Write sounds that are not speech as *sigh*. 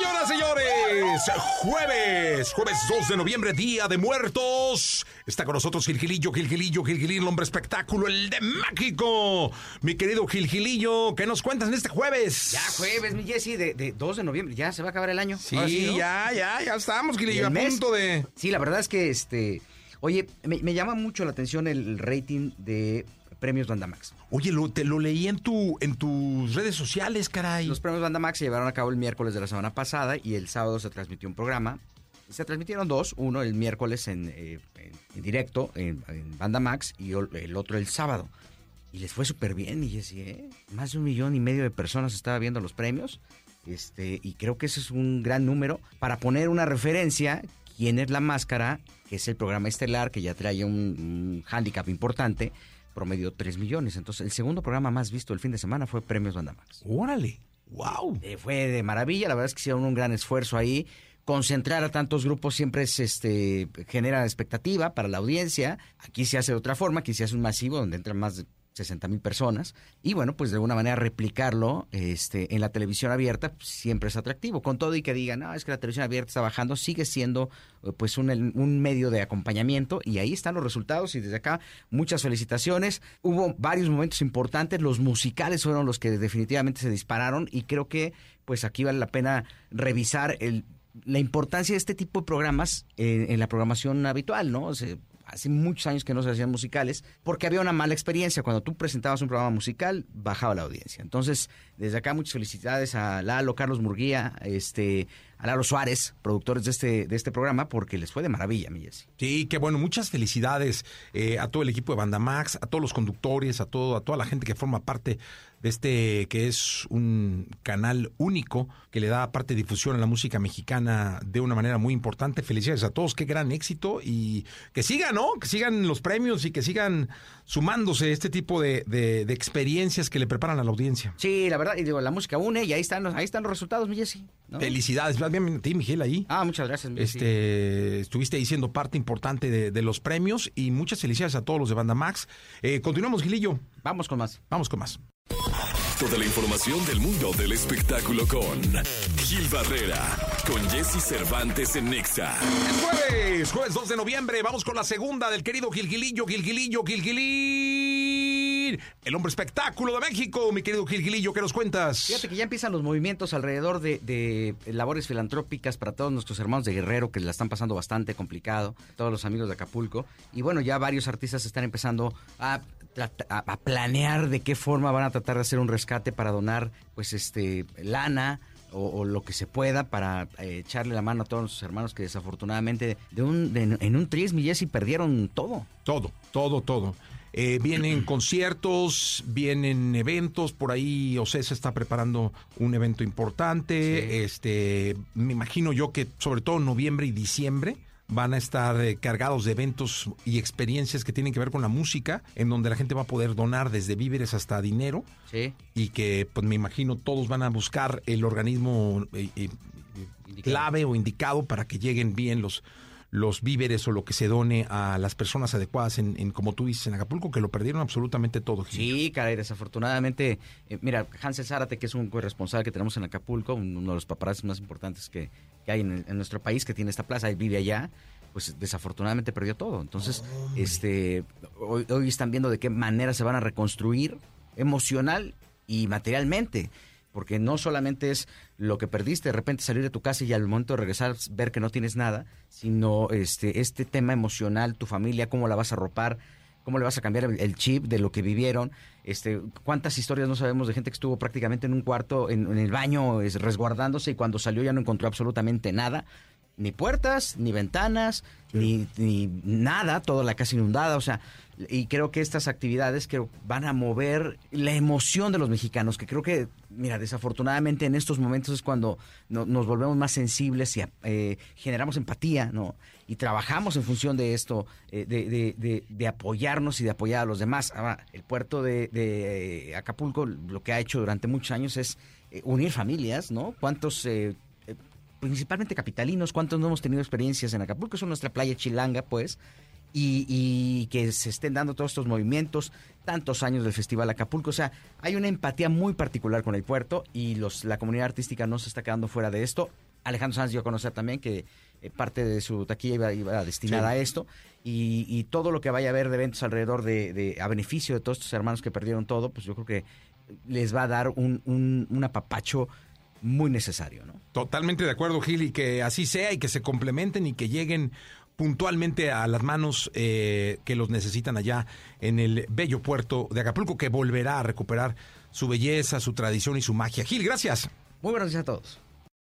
Señoras, señores, jueves, jueves 2 de noviembre, Día de Muertos. Está con nosotros Gilgilillo, Gilgilillo, Gilgilillo, el hombre espectáculo, el de México. Mi querido Gilgilillo, ¿qué nos cuentas en este jueves? Ya jueves, mi Jessy, de, de 2 de noviembre, ya se va a acabar el año. Sí, ya, ya, ya estamos, Gilgilillo, a mes. punto de... Sí, la verdad es que, este, oye, me, me llama mucho la atención el rating de premios Bandamax. Oye, lo, te lo leí en, tu, en tus redes sociales, caray. Los premios Bandamax se llevaron a cabo el miércoles de la semana pasada y el sábado se transmitió un programa. Se transmitieron dos, uno el miércoles en, eh, en- en directo en, en Bandamax y el otro el sábado. Y les fue súper bien, y Jessy, ¿eh? Más de un millón y medio de personas estaba viendo los premios. Este, y creo que ese es un gran número para poner una referencia. ¿Quién es la máscara? Que es el programa estelar que ya trae un, un hándicap importante, promedio 3 millones. Entonces, el segundo programa más visto el fin de semana fue Premios Bandamax. Órale, wow. Eh, fue de maravilla, la verdad es que hicieron un gran esfuerzo ahí. Concentrar a tantos grupos siempre es, este, genera expectativa para la audiencia. Aquí se hace de otra forma, aquí se hace un masivo donde entran más de 60 mil personas. Y bueno, pues de alguna manera replicarlo este, en la televisión abierta pues, siempre es atractivo. Con todo y que digan, no, es que la televisión abierta está bajando, sigue siendo eh, pues un, un medio de acompañamiento y ahí están los resultados y desde acá muchas felicitaciones. Hubo varios momentos importantes, los musicales fueron los que definitivamente se dispararon y creo que pues aquí vale la pena revisar el, la importancia de este tipo de programas en, en la programación habitual, ¿no? Hace muchos años que no se hacían musicales, porque había una mala experiencia. Cuando tú presentabas un programa musical, bajaba la audiencia. Entonces, desde acá muchas felicidades a Lalo, Carlos Murguía, este, a Lalo Suárez, productores de este, de este programa, porque les fue de maravilla, mi. Sí, qué bueno. Muchas felicidades eh, a todo el equipo de Banda Max, a todos los conductores, a todo, a toda la gente que forma parte de este que es un canal único que le da parte difusión a la música mexicana de una manera muy importante. Felicidades a todos, qué gran éxito y que sigan, ¿no? Que sigan los premios y que sigan sumándose este tipo de, de- de experiencias que le preparan a la audiencia. Sí, la verdad, y digo, la música une y ahí están los, ahí están los resultados, mi Jessy. ¿no? Felicidades, bien a ti, Miguel, ahí. Ah, muchas gracias, mi Jessy. Este, estuviste ahí siendo parte importante de, de los premios y muchas felicidades a todos los de Banda Max. Eh, continuamos, Gilillo. Vamos con más. Vamos con más. Toda la información del mundo del espectáculo con Gil Barrera, con Jesse Cervantes en Nexa. Es jueves, jueves 2 de noviembre. Vamos con la segunda del querido Gilgilillo, Gilgilillo, Gilgilín. El hombre espectáculo de México, mi querido Gilgilillo, ¿qué nos cuentas? Fíjate que ya empiezan los movimientos alrededor de, de labores filantrópicas para todos nuestros hermanos de Guerrero que la están pasando bastante complicado, todos los amigos de Acapulco. Y bueno, ya varios artistas están empezando a, trata- a- a planear de qué forma van a tratar de hacer un rescate para donar, pues, este, lana. O, o lo que se pueda para eh, echarle la mano a todos nuestros hermanos que desafortunadamente de un, de- en un tris, mi Jessy, perdieron todo. Todo, todo, todo. Eh, vienen *clears throat* conciertos, vienen eventos, por ahí Ocesa está preparando un evento importante, Sí. este, me imagino yo que sobre todo noviembre y diciembre van a estar eh, cargados de eventos y experiencias que tienen que ver con la música, en donde la gente va a poder donar desde víveres hasta dinero Sí. y que pues me imagino todos van a buscar el organismo eh, eh, clave o indicado para que lleguen bien los los víveres o lo que se done a las personas adecuadas en, en, como tú dices en Acapulco que lo perdieron absolutamente todo Gil. Sí, caray, desafortunadamente, eh, mira, Hansel Zárate, que es un corresponsal que tenemos en Acapulco, un- uno de los paparazzi más importantes que, que hay en, el- en nuestro país, que tiene esta plaza y vive allá, pues desafortunadamente perdió todo. Entonces, este, hoy, hoy están viendo de qué manera se van a reconstruir emocional y materialmente. Porque no solamente es lo que perdiste, de repente salir de tu casa y al momento de regresar ver que no tienes nada, sino este, este tema emocional, tu familia, cómo la vas a ropar, cómo le vas a cambiar el, chip de lo que vivieron, este, cuántas historias no sabemos de gente que estuvo prácticamente en un cuarto, en, en el baño, es, resguardándose y cuando salió ya no encontró absolutamente nada, ni puertas, ni ventanas, ni, ni nada, toda la casa inundada, o sea, y creo que estas actividades creo, van a mover la emoción de los mexicanos, que creo que, mira, desafortunadamente en estos momentos es cuando no- nos volvemos más sensibles y eh, generamos empatía, ¿no? Y trabajamos en función de esto, eh, de, de- de- de apoyarnos y de apoyar a los demás. Ahora, el puerto de, Acapulco lo que ha hecho durante muchos años es eh, unir familias, ¿no? ¿Cuántos... eh, principalmente capitalinos, cuántos no hemos tenido experiencias en Acapulco, es nuestra playa chilanga, pues, y, y, que se estén dando todos estos movimientos, tantos años del Festival Acapulco. O sea, hay una empatía muy particular con el puerto y los, la comunidad artística no se está quedando fuera de esto. Alejandro Sanz dio a conocer también que eh, parte de su taquilla iba, destinada a esto y, todo lo que vaya a haber de eventos alrededor de, a beneficio de todos estos hermanos que perdieron todo, pues yo creo que les va a dar un, un, un apapacho muy necesario, ¿no? Totalmente de acuerdo, Gil, y que así sea y que se complementen y que lleguen puntualmente a las manos eh, que los necesitan allá en el bello puerto de Acapulco, que volverá a recuperar su belleza, su tradición y su magia. Gil, gracias. Muy buenos días a todos.